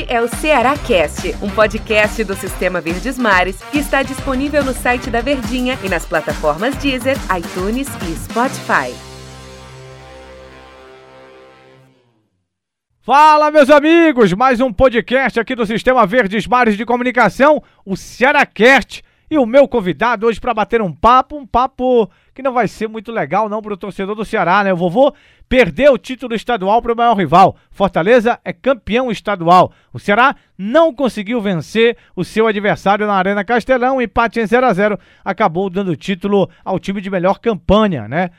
Este é o Ceará Cast, um podcast do Sistema Verdes Mares que está disponível no site da Verdinha e nas plataformas Deezer, iTunes e Spotify. Fala, meus amigos! Mais um podcast aqui do Sistema Verdes Mares de Comunicação, o Ceará Cast. E o meu convidado hoje para bater um papo, um papo que não vai ser muito legal não para o torcedor do Ceará, né? O vovô perdeu o título estadual para o maior rival. Fortaleza é campeão estadual. O Ceará não conseguiu vencer o seu adversário na Arena Castelão. empate em 0 a 0 acabou dando título ao time de melhor campanha, né?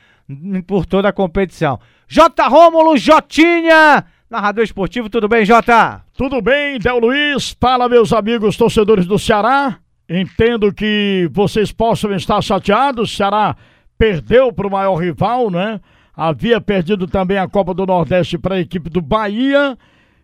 Por toda a competição. J. Rômulo Jotinha, narrador esportivo, tudo bem, Jota? Tudo bem, Del Luiz. Fala, meus amigos torcedores do Ceará. Entendo que vocês possam estar chateados. Ceará perdeu para o maior rival, né? Havia perdido também a Copa do Nordeste para a equipe do Bahia.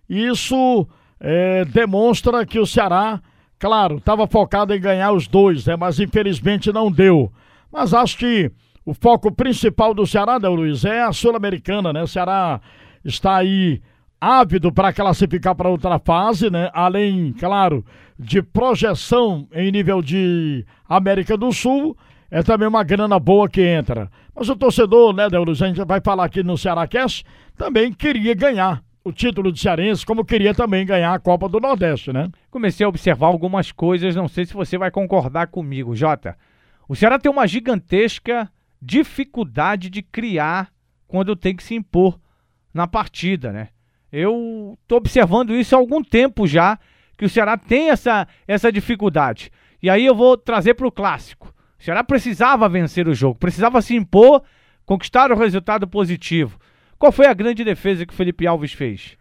Isso é, demonstra que o Ceará, claro, estava focado em ganhar os dois, né? Mas infelizmente não deu. Mas acho que o foco principal do Ceará, né, Luiz, é a Sul-Americana, né? O Ceará está aí ávido para classificar para outra fase, né? Além, claro, de projeção em nível de América do Sul, é também uma grana boa que entra. Mas o torcedor, né, Deus, a gente vai falar aqui no Ceará Cast, também queria ganhar o título de cearense, como queria também ganhar a Copa do Nordeste, né? Comecei a observar algumas coisas, não sei se você vai concordar comigo, Jota. O Ceará tem uma gigantesca dificuldade de criar quando tem que se impor na partida, né? Eu tô observando isso há algum tempo já que o Ceará tem essa, essa dificuldade. E aí eu vou trazer para o clássico. O Ceará precisava vencer o jogo, precisava se impor, conquistar o resultado positivo. Qual foi a grande defesa que o Felipe Alves fez?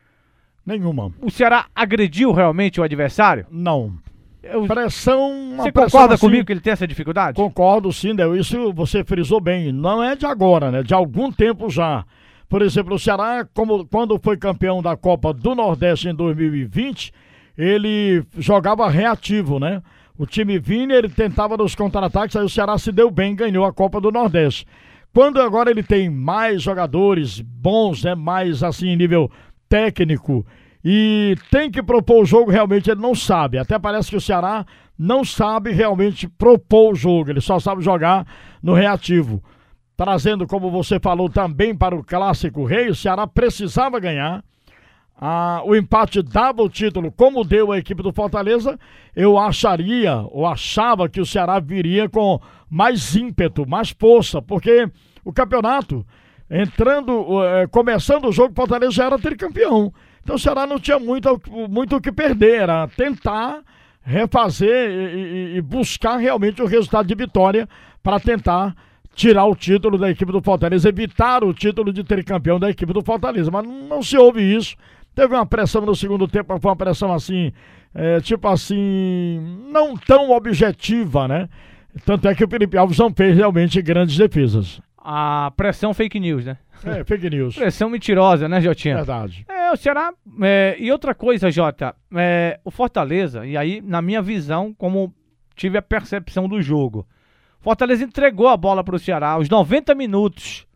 Nenhuma. O Ceará agrediu realmente o adversário? Não. Eu, pressão. Você concorda assim, comigo que ele tem essa dificuldade? Concordo, sim, Del. Isso você frisou bem. Não é de agora, né? De algum tempo já. Por exemplo, o Ceará, como, quando foi campeão da Copa do Nordeste em 2020, ele jogava reativo, né? O time vinha, ele tentava nos contra-ataques, aí o Ceará se deu bem, ganhou a Copa do Nordeste. Quando agora ele tem mais jogadores bons, né, mais assim, nível técnico, e tem que propor o jogo, realmente ele não sabe. Até parece que o Ceará não sabe realmente propor o jogo, ele só sabe jogar no reativo. Trazendo, como você falou, também para o Clássico Rei, o Ceará precisava ganhar ah, o empate dava o título, como deu a equipe do Fortaleza, eu acharia, ou achava que o Ceará viria com mais ímpeto, mais força, porque o campeonato, entrando, eh, começando o jogo, o Fortaleza já era tricampeão. Então o Ceará não tinha muito, muito o que perder, era tentar refazer e, e buscar realmente o resultado de vitória para tentar tirar o título da equipe do Fortaleza, evitar o título de tricampeão da equipe do Fortaleza. Mas não se ouve isso. Teve uma pressão no segundo tempo, foi uma pressão assim, é, tipo assim, não tão objetiva, né? Tanto é que o Felipe Alves não fez realmente grandes defesas. A pressão fake news, né? É, fake news. pressão mentirosa, né, Jotinha? Verdade. É, o Ceará. É, e outra coisa, Jota, é, o Fortaleza, e aí, na minha visão, como tive a percepção do jogo, Fortaleza entregou a bola para o Ceará aos 90 minutos.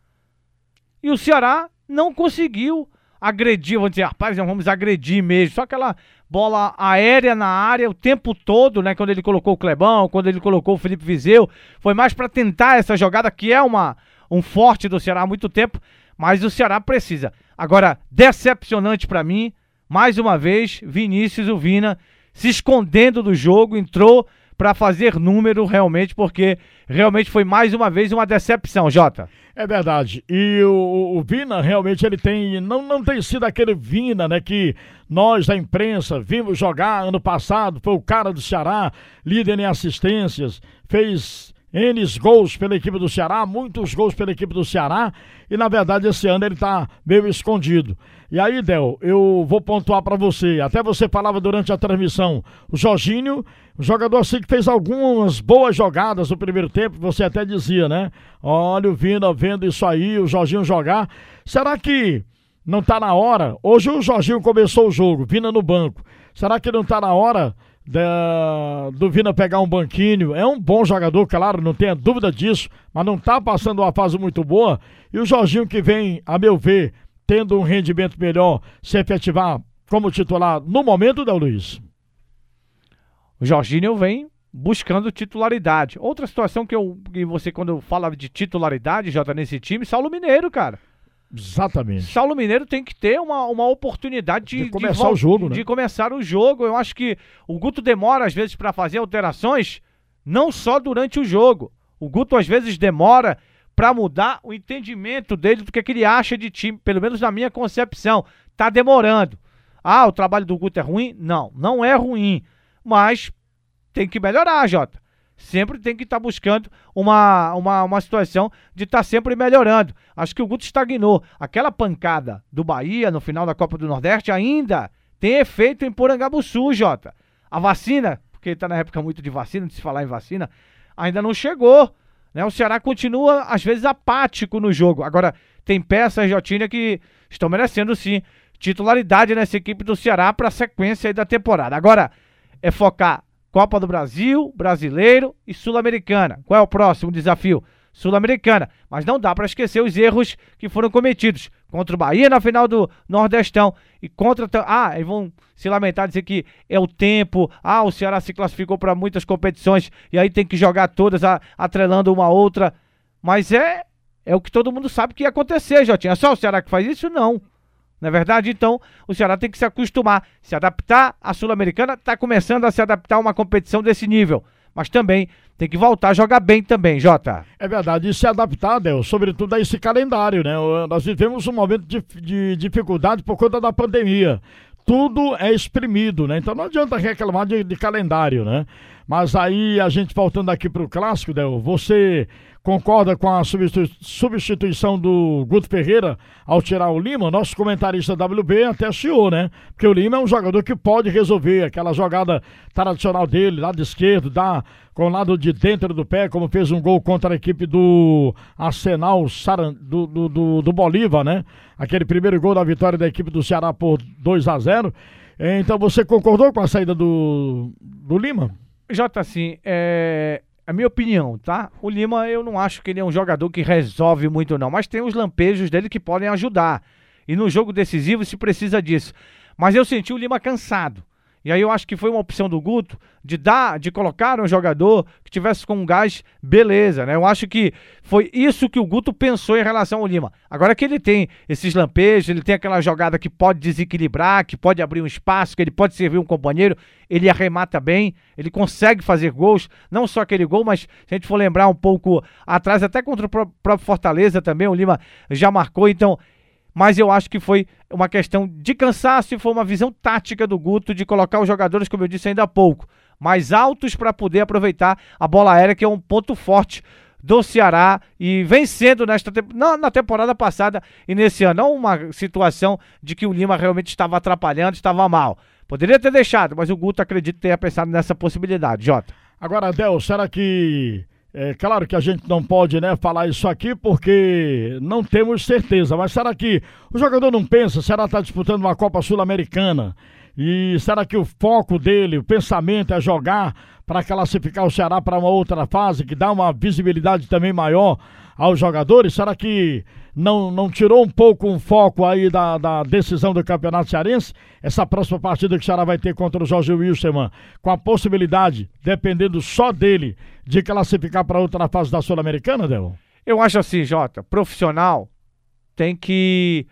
E o Ceará não conseguiu agredir, vamos dizer, rapaz, vamos agredir mesmo. Só aquela bola aérea na área o tempo todo, né? Quando ele colocou o Clebão, quando ele colocou o Felipe Vizeu. Foi mais para tentar essa jogada, que é uma, um forte do Ceará há muito tempo, mas o Ceará precisa. Agora, decepcionante para mim, mais uma vez, Vinícius, o Vina, se escondendo do jogo, entrou para fazer número realmente, porque realmente foi mais uma vez uma decepção, Jota. É verdade. E o, o, Vina realmente ele tem. Não, não tem sido aquele Vina, né? Que nós da imprensa vimos jogar ano passado. Foi o cara do Ceará, líder em assistências, fez N gols pela equipe do Ceará, muitos gols pela equipe do Ceará, e na verdade esse ano ele tá meio escondido. E aí, Del, eu vou pontuar para você. Até você falava durante a transmissão, o Jorginho, um jogador assim que fez algumas boas jogadas no primeiro tempo, você até dizia, né? Olha o Vina vendo isso aí, o Jorginho jogar. Será que não tá na hora? Hoje o Jorginho começou o jogo, Vina no banco. Será que não tá na hora da, do Vina pegar um banquinho. É um bom jogador, claro, não tenha dúvida disso, mas não está passando uma fase muito boa. E o Jorginho que vem, a meu ver, tendo um rendimento melhor, se efetivar como titular no momento, Del Luiz? O Jorginho vem buscando titularidade. Outra situação que, eu, que você, quando fala de titularidade, Jota, nesse time, Saulo Mineiro, cara. Exatamente. Saulo Mineiro tem que ter uma, uma oportunidade de, de começar de, o jogo, né? De começar o jogo. Eu acho que o Guto demora, às vezes, para fazer alterações, não só durante o jogo. O Guto, às vezes, demora para mudar o entendimento dele do que, é que ele acha de time, pelo menos na minha concepção. Tá demorando. Ah, o trabalho do Guto é ruim? Não, não é ruim. Mas tem que melhorar, Jota. Sempre tem que estar tá buscando uma, uma, uma situação de estar tá sempre melhorando. Acho que o Guto estagnou. Aquela pancada do Bahia no final da Copa do Nordeste ainda tem efeito em Porangabuçu, Jota. A vacina, porque está na época muito de vacina, de se falar em vacina, ainda não chegou. Né? O Ceará continua, às vezes, apático no jogo. Agora, tem peças, Jotinha, que estão merecendo sim titularidade nessa equipe do Ceará para a sequência da temporada. Agora, é focar Copa do Brasil, Brasileiro e Sul-Americana. Qual é o próximo desafio? Sul-Americana. Mas não dá para esquecer os erros que foram cometidos contra o Bahia na final do Nordestão e contra. Ah, e vão se lamentar dizer que é o tempo. Ah, o Ceará se classificou para muitas competições e aí tem que jogar todas atrelando uma outra. Mas é é o que todo mundo sabe que ia acontecer, Jotinha. É só o Ceará que faz isso? Não. Não é verdade? Então, o Ceará tem que se acostumar, se adaptar à Sul-Americana, está começando a se adaptar a uma competição desse nível. Mas também tem que voltar a jogar bem também, Jota. É verdade, e se adaptar, Del, sobretudo a esse calendário, né? Nós vivemos um momento de, de dificuldade por conta da pandemia. Tudo é exprimido, né? Então não adianta reclamar de, de calendário, né? Mas aí, a gente voltando aqui para o clássico, Del, você concorda com a substituição do Guto Ferreira ao tirar o Lima, nosso comentarista WB até chiou, né? Porque o Lima é um jogador que pode resolver aquela jogada tradicional dele, lado esquerdo, dá com o lado de dentro do pé, como fez um gol contra a equipe do Arsenal Saran, do, do, do, do Bolívar, né? Aquele primeiro gol da vitória da equipe do Ceará por 2 a 0 Então você concordou com a saída do, do Lima? Jota, assim, é, a minha opinião, tá? O Lima, eu não acho que ele é um jogador que resolve muito, não. Mas tem os lampejos dele que podem ajudar. E no jogo decisivo se precisa disso. Mas eu senti o Lima cansado. E aí eu acho que foi uma opção do Guto de dar, de colocar um jogador que tivesse com um gás, beleza, né? Eu acho que foi isso que o Guto pensou em relação ao Lima. Agora que ele tem esses lampejos, ele tem aquela jogada que pode desequilibrar, que pode abrir um espaço, que ele pode servir um companheiro, ele arremata bem, ele consegue fazer gols, não só aquele gol, mas se a gente for lembrar um pouco atrás, até contra o próprio Fortaleza também, o Lima já marcou, então mas eu acho que foi uma questão de cansaço e foi uma visão tática do Guto de colocar os jogadores, como eu disse ainda há pouco, mais altos para poder aproveitar a bola aérea, que é um ponto forte do Ceará e vencendo nesta na, temporada passada e nesse ano. Não uma situação de que o Lima realmente estava atrapalhando, estava mal. Poderia ter deixado, mas o Guto acredito ter pensado nessa possibilidade, Jota. Agora, Adel, será que é claro que a gente não pode né, falar isso aqui porque não temos certeza, mas será que o jogador não pensa? Será que está disputando uma Copa Sul-Americana? E será que o foco dele, o pensamento é jogar para classificar o Ceará para uma outra fase que dá uma visibilidade também maior aos jogadores? Será que não, não tirou um pouco o um foco aí da, da decisão do Campeonato Cearense? Essa próxima partida que o Ceará vai ter contra o Jorge Wilson, com a possibilidade, dependendo só dele, de classificar para outra fase da Sul-Americana, Del? Eu acho assim, Jota, profissional tem que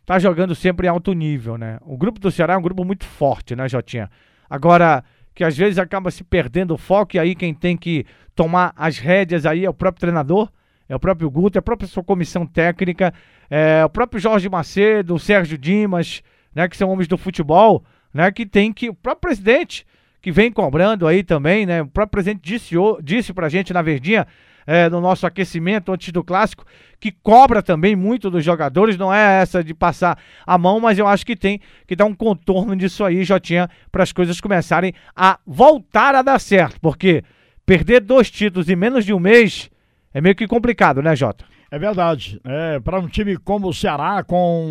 estar tá jogando sempre em alto nível, né? O grupo do Ceará é um grupo muito forte, né, Jotinha? Agora, que às vezes acaba se perdendo o foco e aí quem tem que tomar as rédeas aí é o próprio treinador é o próprio Guto, é a própria sua comissão técnica, é o próprio Jorge Macedo, o Sérgio Dimas, né, que são homens do futebol, né, que tem que o próprio presidente que vem cobrando aí também, né, o próprio presidente disse disse pra gente na Verdinha é, no nosso aquecimento antes do clássico, que cobra também muito dos jogadores, não é essa de passar a mão, mas eu acho que tem que dar um contorno disso aí, Jotinha, para as coisas começarem a voltar a dar certo, porque perder dois títulos em menos de um mês é meio que complicado, né, Jota? É verdade. É, para um time como o Ceará, com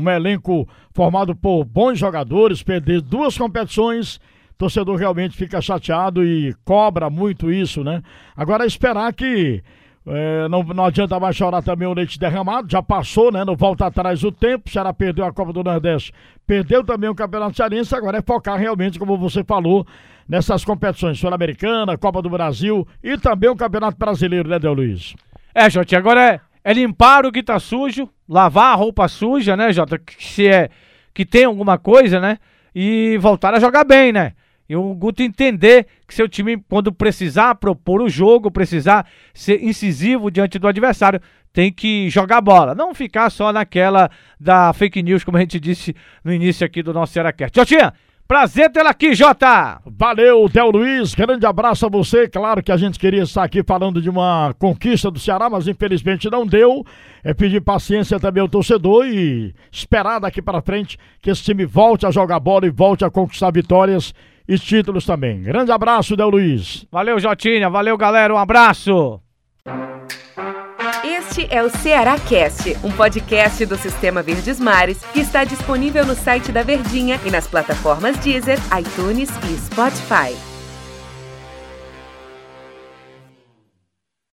um elenco formado por bons jogadores, perder duas competições, torcedor realmente fica chateado e cobra muito isso, né? Agora esperar que É, não, não adianta mais chorar também o leite derramado, já passou, né? Não volta atrás o tempo. O Ceará perdeu a Copa do Nordeste, perdeu também o Campeonato Cearense. Agora é focar realmente, como você falou, nessas competições Sul-Americana, Copa do Brasil e também o Campeonato Brasileiro, né, Del Luiz? É, Jota, agora é, é limpar o que tá sujo, lavar a roupa suja, né, Jota? Que se é que tem alguma coisa, né? E voltar a jogar bem, né? E o Guto entender que seu time, quando precisar propor o jogo, precisar ser incisivo diante do adversário, tem que jogar bola. Não ficar só naquela da fake news, como a gente disse no início aqui do nosso Seracast. Jotinha, prazer tê-la aqui, Jota! Valeu, Del Luiz. Grande abraço a você. Claro que a gente queria estar aqui falando de uma conquista do Ceará, mas infelizmente não deu. É pedir paciência também ao torcedor e esperar daqui para frente que esse time volte a jogar bola e volte a conquistar vitórias e títulos também. Grande abraço, Del Luiz. Valeu, Jotinha. Valeu, galera. Um abraço. Este é o Ceará Cast, um podcast do Sistema Verdes Mares que está disponível no site da Verdinha e nas plataformas Deezer, iTunes e Spotify.